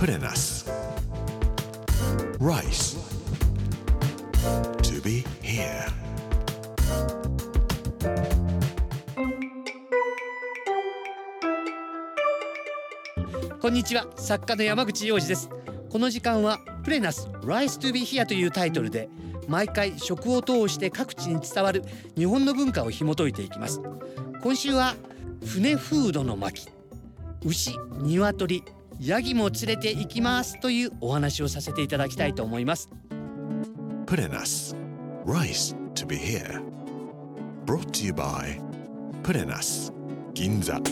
Put in us. Rice. To be here. こんにちは作家の山口洋二ですこの時間はプレナス Rise to be here というタイトルで毎回食を通して各地に伝わる日本の文化を紐解いていきます今週は船フードの巻牛鶏ヤギも連れて行きますというお話をさせていただきたいと思います Put in us. Rice to be here. Brought to you by Put in us. Ginza.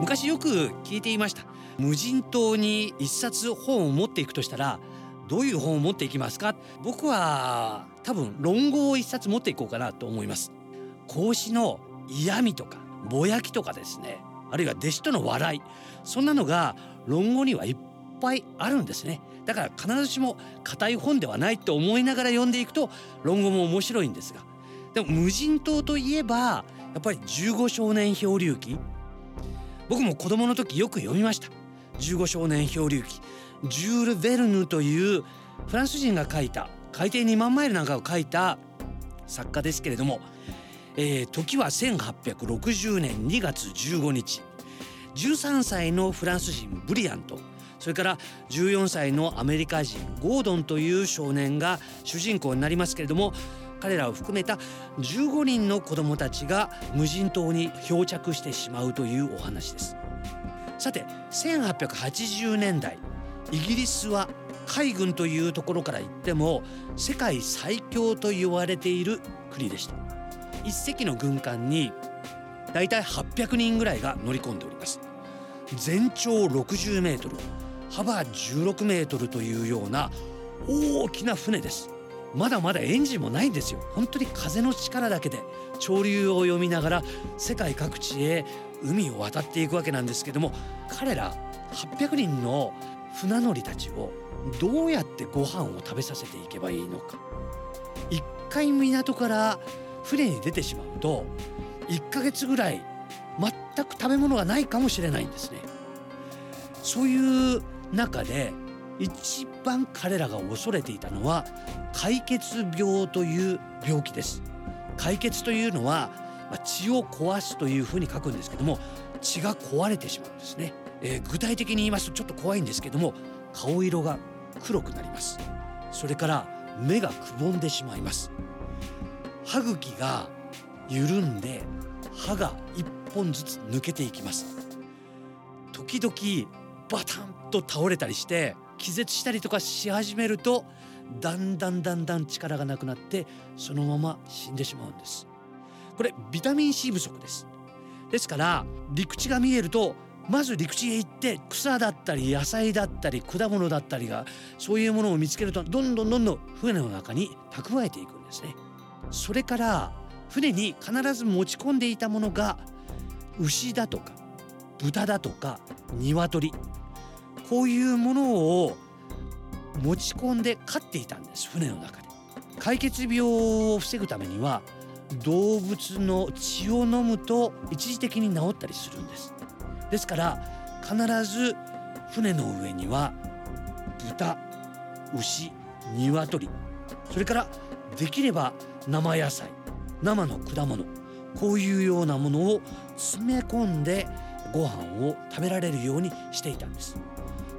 昔よく聞いていました無人島に一冊本を持っていくとしたらどういう本を持っていきますか？僕は多分論語を一冊持っていこうかなと思います孔子の嫌味とかぼやきとかですね。あるいは弟子との笑い。そんなのが論語にはいっぱいあるんですね。だから必ずしも硬い本ではないと思いながら読んでいくと論語も面白いんですが。でも無人島といえばやっぱり15少年漂流記。僕も子供の時よく読みました。15少年漂流記。ジュール・ヴェルヌというフランス人が書いた海底2万マイルなんかを書いた作家ですけれども、えー時は1860年2月15日。13歳のフランス人ブリアント。それから14歳のアメリカ人ゴードンという少年が主人公になりますけれども彼らを含めた15人の子どもたちが無人島に漂着してしまうというお話です。さて1880年代イギリスは海軍というところから言っても世界最強と言われている国でした一隻の軍艦にだいたい800人ぐらいが乗り込んでおります。全長60メートル幅16メートルというような大きな船です。まだまだエンジンもないんですよ。本当に風の力だけで潮流を読みながら世界各地へ海を渡っていくわけなんですけども彼ら800人の船乗りたちをどうやってご飯を食べさせていけばいいのか。一回港から船に出てしまうと1ヶ月ぐらい全く食べ物がないかもしれないんですね。そういう中で一番彼らが恐れていたのは解血病という病気です。解血というのはま血を壊すというふうに書くんですけども血が壊れてしまうんですね、えー具体的に言いますとちょっと怖いんですけども顔色が黒くなります。それから目がくぼんでしまいます。歯茎が緩んで歯が一本ずつ抜けていきます。時々バタンと倒れたりして気絶したりとかし始めるとだんだんだんだん力がなくなってそのまま死んでしまうんです。これビタミン C 不足です。ですから陸地が見えるとまず陸地へ行って草だったり野菜だったり果物だったりがそういうものを見つけるとどんどんどんどん船の中に蓄えていくんですね。それから船に必ず持ち込んでいたものが牛だとか豚だとか鶏。こういうものを持ち込んで飼っていたんです船の中で。解血病を防ぐためには動物の血を飲むと一時的に治ったりするんです。ですから必ず船の上には豚牛鶏それからできれば生野菜生の果物こういうようなものを詰め込んでご飯を食べられるようにしていたんです。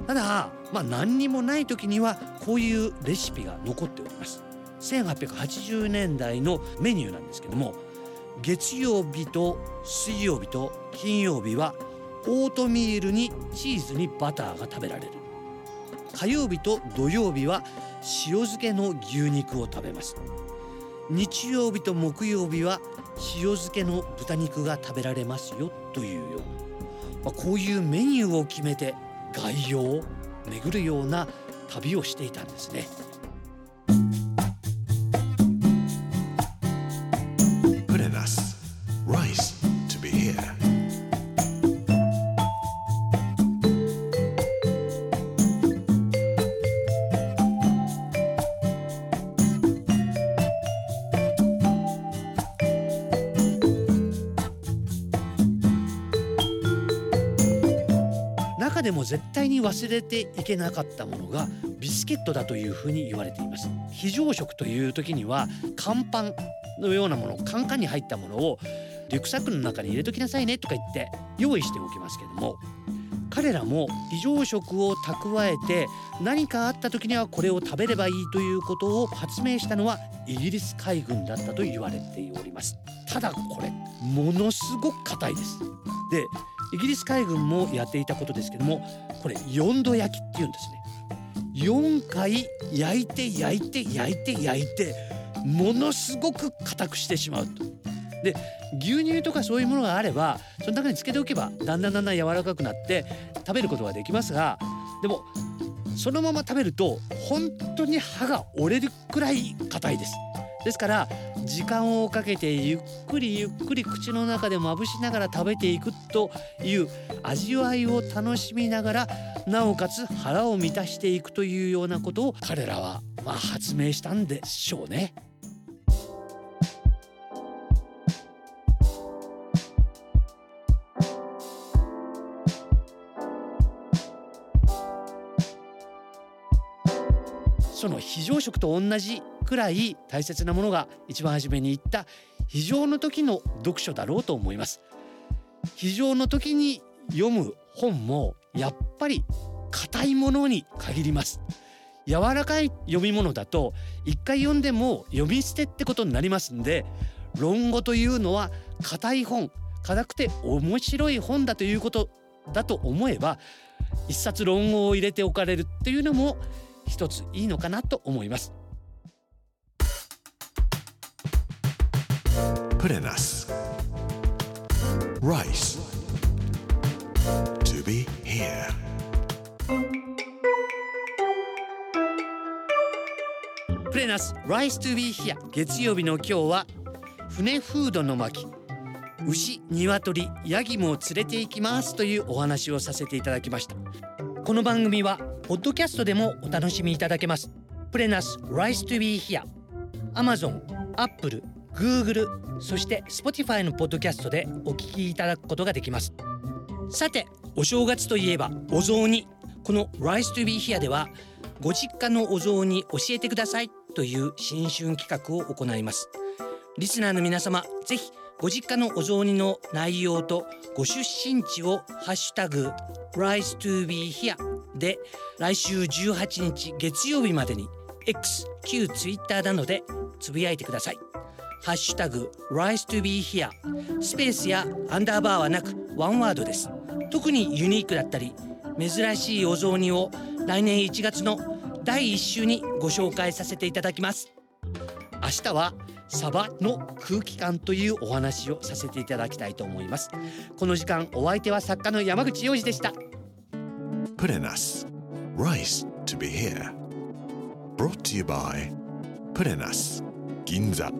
ただまあ何にもない時にはこういうレシピが残っております。1880年代のメニューなんですけども月曜日と水曜日と金曜日はオートミールにチーズにバターが食べられる。火曜日と土曜日は塩漬けの牛肉を食べます。日曜日と木曜日は塩漬けの豚肉が食べられますよというような、まあ、こういうメニューを決めて概要を巡るような旅をしていたんですね。中でも絶対に忘れていけなかったものがビスケットだというふうに言われています。非常食という時には乾パンのようなものカンカンに入ったものをリュックサックの中に入れときなさいねとか言って用意しておきますけども彼らも非常食を蓄えて何かあった時にはこれを食べればいいということを発明したのはイギリス海軍だったと言われております。ただこれものすごく硬いです。でイギリス海軍もやっていたことですけどもこれ4度焼きっていうんですね。4回焼いて焼いて焼いて焼いてものすごく硬くしてしまうと。で牛乳とかそういうものがあればその中につけておけばだんだんだんだん柔らかくなって食べることができますがでもそのまま食べると本当に歯が折れるくらい硬いです。ですから時間をかけてゆっくりゆっくり口の中でまぶしながら食べていくという味わいを楽しみながらなおかつ腹を満たしていくというようなことを彼らはまあ発明したんでしょうね。その非常食と同じくらい大切なものが一番初めに言った非常の時の読書だろうと思います非常の時に読む本もやっぱり硬いものに限ります。柔らかい読み物だと一回読んでも読み捨てってことになりますんで論語というのは硬い本硬くて面白い本だということだと思えば一冊論語を入れておかれるっていうのも一ついいのかなと思います。Put in us Rice. To be here. プレナス Rise to be here. 月曜日の今日は船フードの巻。牛、鶏、ヤギも連れて行きますというお話をさせていただきました。この番組はポッドキャストでもお楽しみいただけます。プレナス Rise to be here Amazon、Apple、Google そして Spotify のポッドキャストでお聞きいただくことができます。さてお正月といえばお雑煮。この Rise to be here ではご実家のお雑煮教えてください。という新春企画を行います。リスナーの皆様ぜひご実家のお雑煮の内容とご出身地をハッシュタグ Rise to be here で来週18日月曜日までに X 旧 Twitter などでつぶやいてください。ハッシュタグ Rise to be here スペースやアンダーバーはなくワンワードです。特にユニークだったり珍しいお雑煮を来年1月の第1週にご紹介させていただきます。明日はサバの空気感というお話をさせていただきたいと思います。この時間お相手は作家の山口洋二でした。Put in us Rice to be here Brought to you by Put in us 銀座